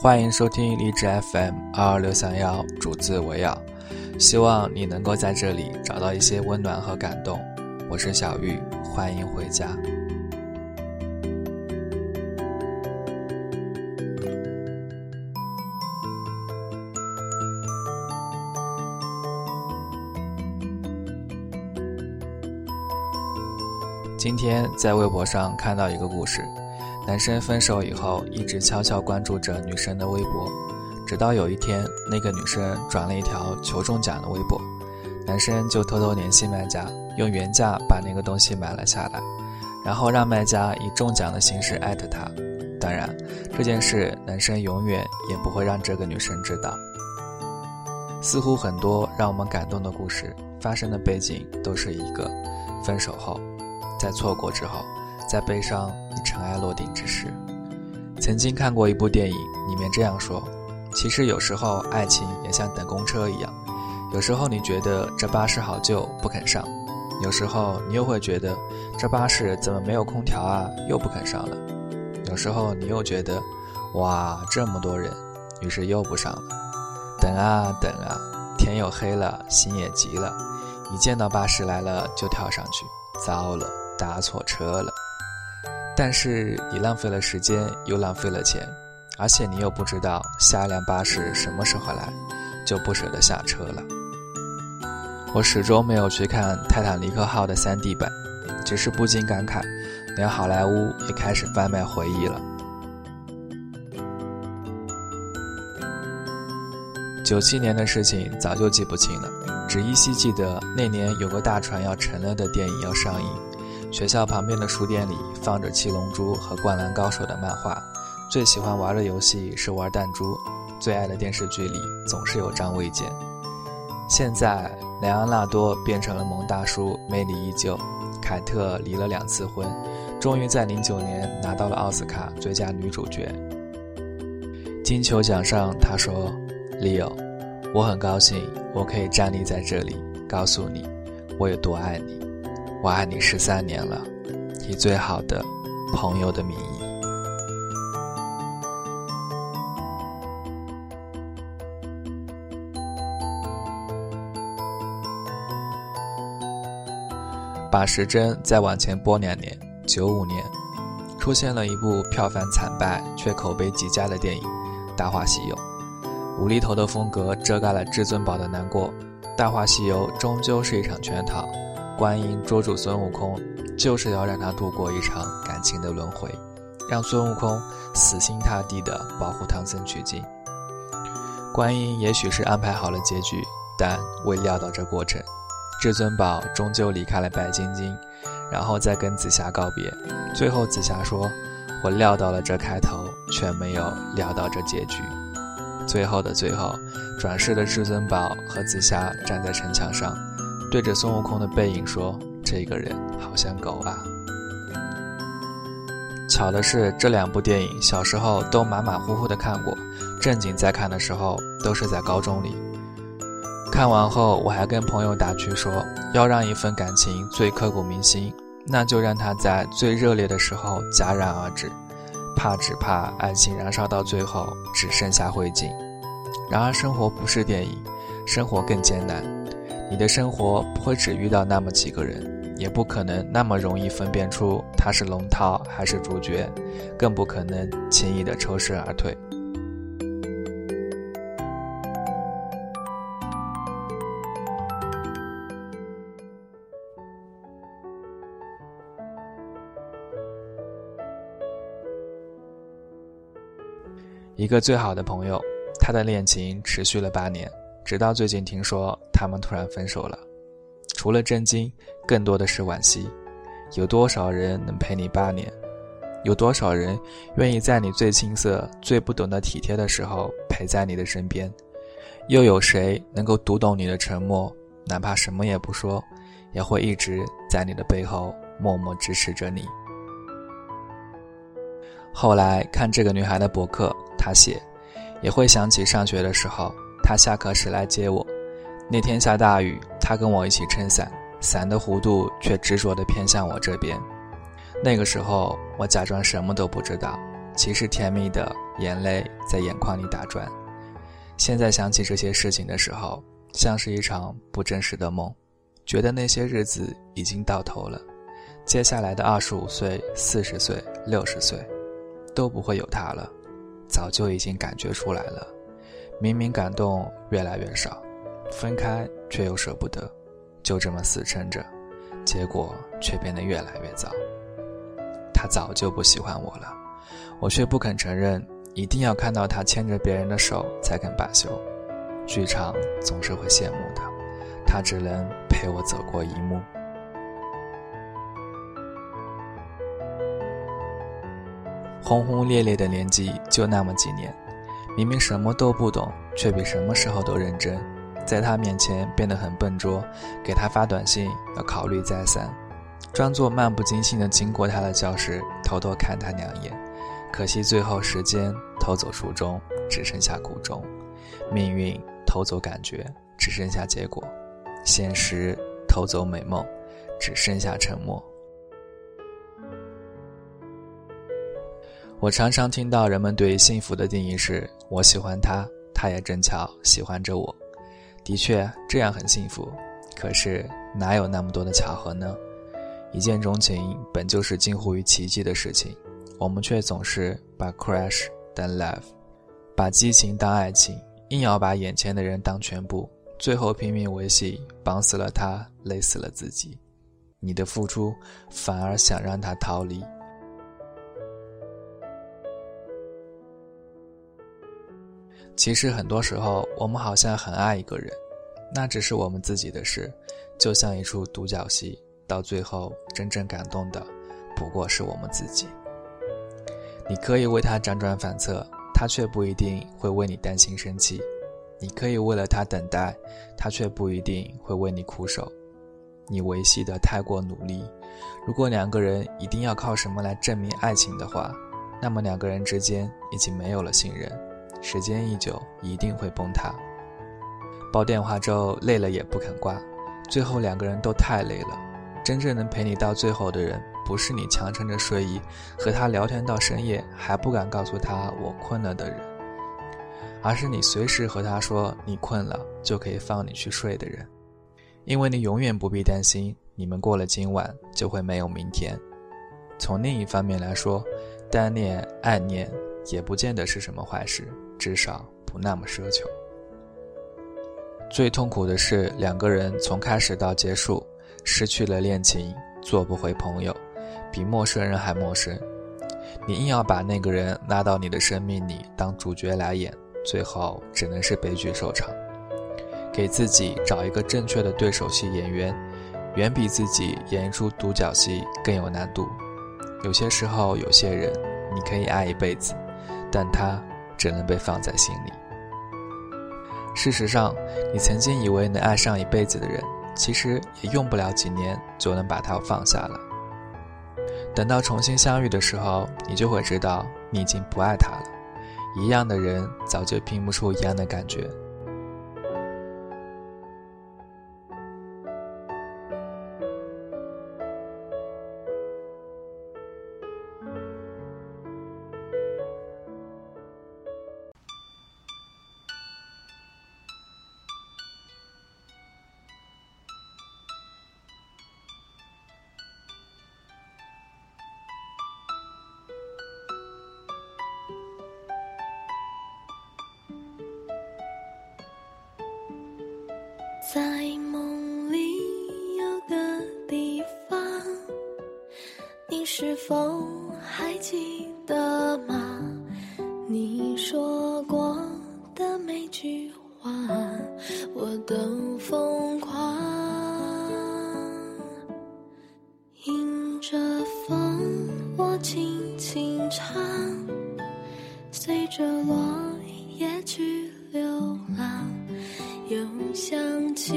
欢迎收听励志 FM 二二六三幺，主字为要，希望你能够在这里找到一些温暖和感动。我是小玉，欢迎回家。今天在微博上看到一个故事，男生分手以后一直悄悄关注着女生的微博，直到有一天那个女生转了一条求中奖的微博，男生就偷偷联系卖家，用原价把那个东西买了下来，然后让卖家以中奖的形式艾特他。当然，这件事男生永远也不会让这个女生知道。似乎很多让我们感动的故事发生的背景都是一个分手后。在错过之后，在悲伤尘埃落定之时，曾经看过一部电影，里面这样说：其实有时候爱情也像等公车一样，有时候你觉得这巴士好旧不肯上，有时候你又会觉得这巴士怎么没有空调啊，又不肯上了，有时候你又觉得哇这么多人，于是又不上了。等啊等啊，天又黑了，心也急了，一见到巴士来了就跳上去，糟了。搭错车了，但是你浪费了时间，又浪费了钱，而且你又不知道下一辆巴士什么时候来，就不舍得下车了。我始终没有去看《泰坦尼克号》的 3D 版，只是不禁感慨，连好莱坞也开始贩卖回忆了。九七年的事情早就记不清了，只依稀记得那年有个大船要沉了的电影要上映。学校旁边的书店里放着《七龙珠》和《灌篮高手》的漫画，最喜欢玩的游戏是玩弹珠，最爱的电视剧里总是有张卫健。现在莱昂纳多变成了萌大叔，魅力依旧。凯特离了两次婚，终于在零九年拿到了奥斯卡最佳女主角。金球奖上，他说：“Leo，我很高兴我可以站立在这里，告诉你我有多爱你。”我爱你十三年了，以最好的朋友的名义。把时针再往前拨两年，九五年，出现了一部票房惨败却口碑极佳的电影《大话西游》。无厘头的风格遮盖了至尊宝的难过，《大话西游》终究是一场圈套。观音捉住孙悟空，就是要让他度过一场感情的轮回，让孙悟空死心塌地地保护唐僧取经。观音也许是安排好了结局，但未料到这过程，至尊宝终究离开了白晶晶，然后再跟紫霞告别。最后紫霞说：“我料到了这开头，却没有料到这结局。”最后的最后，转世的至尊宝和紫霞站在城墙上。对着孙悟空的背影说：“这个人好像狗啊。”巧的是，这两部电影小时候都马马虎虎的看过，正经在看的时候都是在高中里。看完后，我还跟朋友打趣说：“要让一份感情最刻骨铭心，那就让它在最热烈的时候戛然而止，怕只怕爱情燃烧到最后只剩下灰烬。”然而，生活不是电影，生活更艰难。你的生活不会只遇到那么几个人，也不可能那么容易分辨出他是龙套还是主角，更不可能轻易的抽身而退。一个最好的朋友，他的恋情持续了八年。直到最近听说他们突然分手了，除了震惊，更多的是惋惜。有多少人能陪你八年？有多少人愿意在你最青涩、最不懂得体贴的时候陪在你的身边？又有谁能够读懂你的沉默，哪怕什么也不说，也会一直在你的背后默默支持着你？后来看这个女孩的博客，她写。也会想起上学的时候，他下课时来接我。那天下大雨，他跟我一起撑伞，伞的弧度却执着地偏向我这边。那个时候，我假装什么都不知道，其实甜蜜的眼泪在眼眶里打转。现在想起这些事情的时候，像是一场不真实的梦，觉得那些日子已经到头了。接下来的二十五岁、四十岁、六十岁，都不会有他了。早就已经感觉出来了，明明感动越来越少。分开却又舍不得，就这么死撑着，结果却变得越来越糟。他早就不喜欢我了，我却不肯承认，一定要看到他牵着别人的手才肯罢休。剧场总是会谢幕的，他只能陪我走过一幕。轰轰烈烈的年纪就那么几年，明明什么都不懂，却比什么时候都认真。在他面前变得很笨拙，给他发短信要考虑再三，装作漫不经心的经过他的教室，偷偷看他两眼。可惜最后时间偷走初衷，只剩下苦衷；命运偷走感觉，只剩下结果；现实偷走美梦，只剩下沉默。我常常听到人们对幸福的定义是：我喜欢他，他也正巧喜欢着我。的确，这样很幸福。可是哪有那么多的巧合呢？一见钟情本就是近乎于奇迹的事情，我们却总是把 crush 当 love，把激情当爱情，硬要把眼前的人当全部，最后拼命维系，绑死了他，累死了自己。你的付出，反而想让他逃离。其实很多时候，我们好像很爱一个人，那只是我们自己的事，就像一出独角戏，到最后真正感动的，不过是我们自己。你可以为他辗转反侧，他却不一定会为你担心生气；你可以为了他等待，他却不一定会为你苦守。你维系的太过努力，如果两个人一定要靠什么来证明爱情的话，那么两个人之间已经没有了信任。时间一久，一定会崩塌。煲电话粥累了也不肯挂，最后两个人都太累了。真正能陪你到最后的人，不是你强撑着睡意和他聊天到深夜还不敢告诉他我困了的人，而是你随时和他说你困了就可以放你去睡的人。因为你永远不必担心，你们过了今晚就会没有明天。从另一方面来说，单恋、暗恋也不见得是什么坏事。至少不那么奢求。最痛苦的是，两个人从开始到结束，失去了恋情，做不回朋友，比陌生人还陌生。你硬要把那个人拉到你的生命里当主角来演，最后只能是悲剧收场。给自己找一个正确的对手戏演员，远比自己演出独角戏更有难度。有些时候，有些人你可以爱一辈子，但他。只能被放在心里。事实上，你曾经以为能爱上一辈子的人，其实也用不了几年就能把他放下了。等到重新相遇的时候，你就会知道你已经不爱他了。一样的人，早就拼不出一样的感觉。在梦里有个地方，你是否还记得吗？你说过的每句话，我都疯狂。迎着风，我轻轻唱，随着落叶去流浪。想起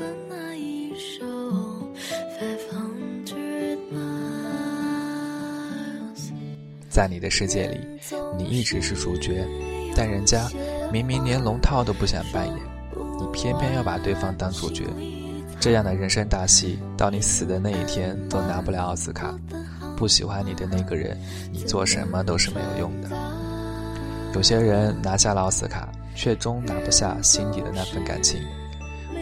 了那一首。在你的世界里，你一直是主角，但人家明明连龙套都不想扮演，你偏偏要把对方当主角。这样的人生大戏，到你死的那一天都拿不了奥斯卡。不喜欢你的那个人，你做什么都是没有用的。有些人拿下了奥斯卡，却终拿不下心底的那份感情。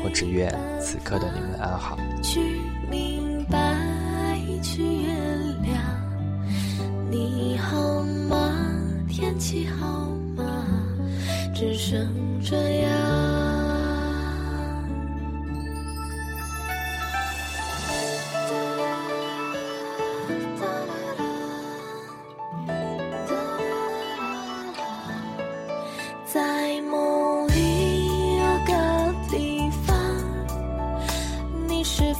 我只愿此刻的你们安好。去明白，去原谅，你好吗？天气好吗？只剩这样。你